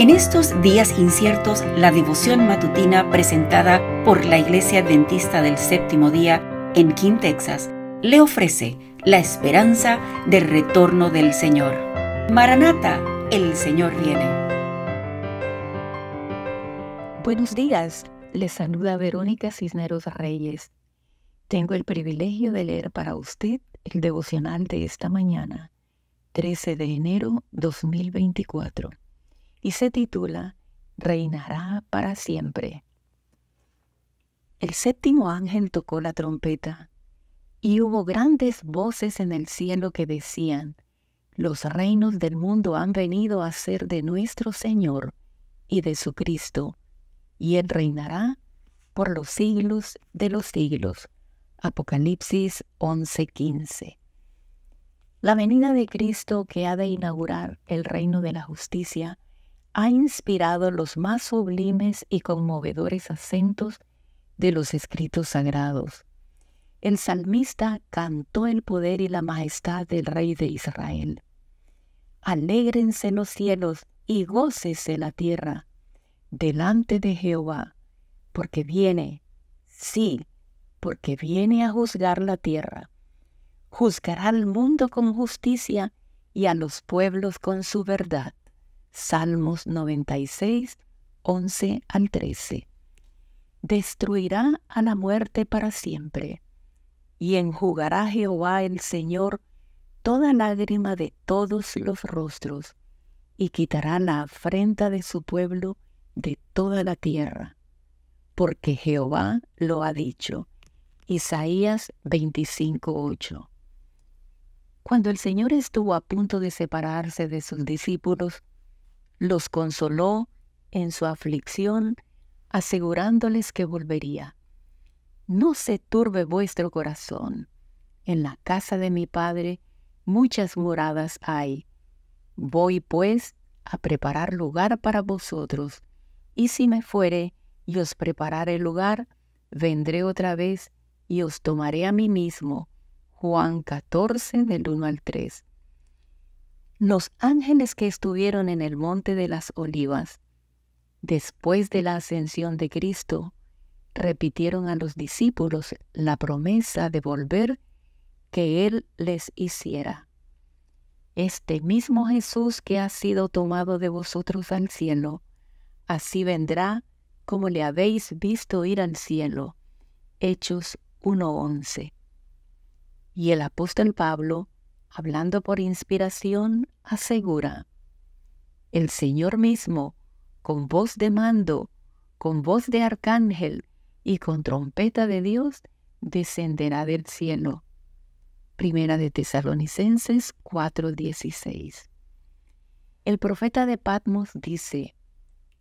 En estos días inciertos, la devoción matutina presentada por la Iglesia Adventista del Séptimo Día en King, Texas, le ofrece la esperanza del retorno del Señor. Maranata, el Señor viene. Buenos días, les saluda Verónica Cisneros Reyes. Tengo el privilegio de leer para usted el devocional de esta mañana, 13 de enero 2024 y se titula Reinará para siempre. El séptimo ángel tocó la trompeta y hubo grandes voces en el cielo que decían, los reinos del mundo han venido a ser de nuestro Señor y de su Cristo, y Él reinará por los siglos de los siglos. Apocalipsis 11:15. La venida de Cristo que ha de inaugurar el reino de la justicia ha inspirado los más sublimes y conmovedores acentos de los escritos sagrados. El salmista cantó el poder y la majestad del Rey de Israel. Alégrense los cielos y gócese la tierra delante de Jehová, porque viene, sí, porque viene a juzgar la tierra. Juzgará al mundo con justicia y a los pueblos con su verdad. Salmos 96, 11 al 13. Destruirá a la muerte para siempre, y enjugará Jehová el Señor toda lágrima de todos los rostros, y quitará la afrenta de su pueblo de toda la tierra, porque Jehová lo ha dicho. Isaías 25:8. Cuando el Señor estuvo a punto de separarse de sus discípulos, los consoló en su aflicción, asegurándoles que volvería. No se turbe vuestro corazón. En la casa de mi Padre muchas moradas hay. Voy pues a preparar lugar para vosotros, y si me fuere y os prepararé lugar, vendré otra vez y os tomaré a mí mismo. Juan 14 del 1 al 3. Los ángeles que estuvieron en el monte de las olivas, después de la ascensión de Cristo, repitieron a los discípulos la promesa de volver que Él les hiciera. Este mismo Jesús que ha sido tomado de vosotros al cielo, así vendrá como le habéis visto ir al cielo. Hechos 1.11. Y el apóstol Pablo hablando por inspiración, asegura, el Señor mismo, con voz de mando, con voz de arcángel y con trompeta de Dios, descenderá del cielo. Primera de Tesalonicenses 4:16. El profeta de Patmos dice,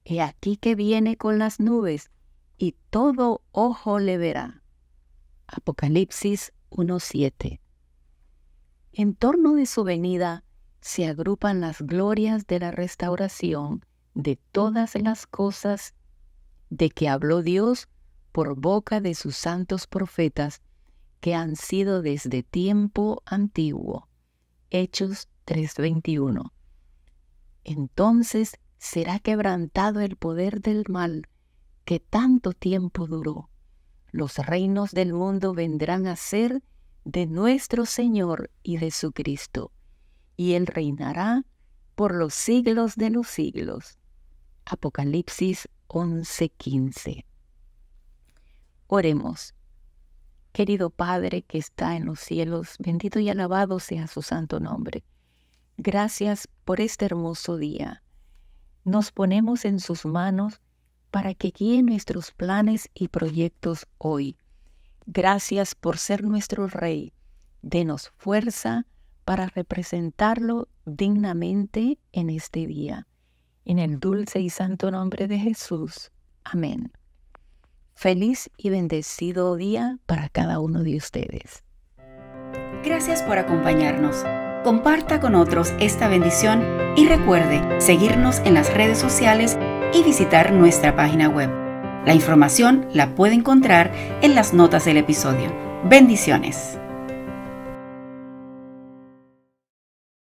He aquí que viene con las nubes, y todo ojo le verá. Apocalipsis 1:7. En torno de su venida se agrupan las glorias de la restauración de todas las cosas de que habló Dios por boca de sus santos profetas que han sido desde tiempo antiguo. Hechos 3:21. Entonces será quebrantado el poder del mal que tanto tiempo duró. Los reinos del mundo vendrán a ser de nuestro Señor y de su Cristo, y Él reinará por los siglos de los siglos. Apocalipsis 11:15. Oremos. Querido Padre que está en los cielos, bendito y alabado sea su santo nombre. Gracias por este hermoso día. Nos ponemos en sus manos para que guíe nuestros planes y proyectos hoy Gracias por ser nuestro Rey. Denos fuerza para representarlo dignamente en este día. En el dulce y santo nombre de Jesús. Amén. Feliz y bendecido día para cada uno de ustedes. Gracias por acompañarnos. Comparta con otros esta bendición y recuerde seguirnos en las redes sociales y visitar nuestra página web la información la puede encontrar en las notas del episodio. Bendiciones.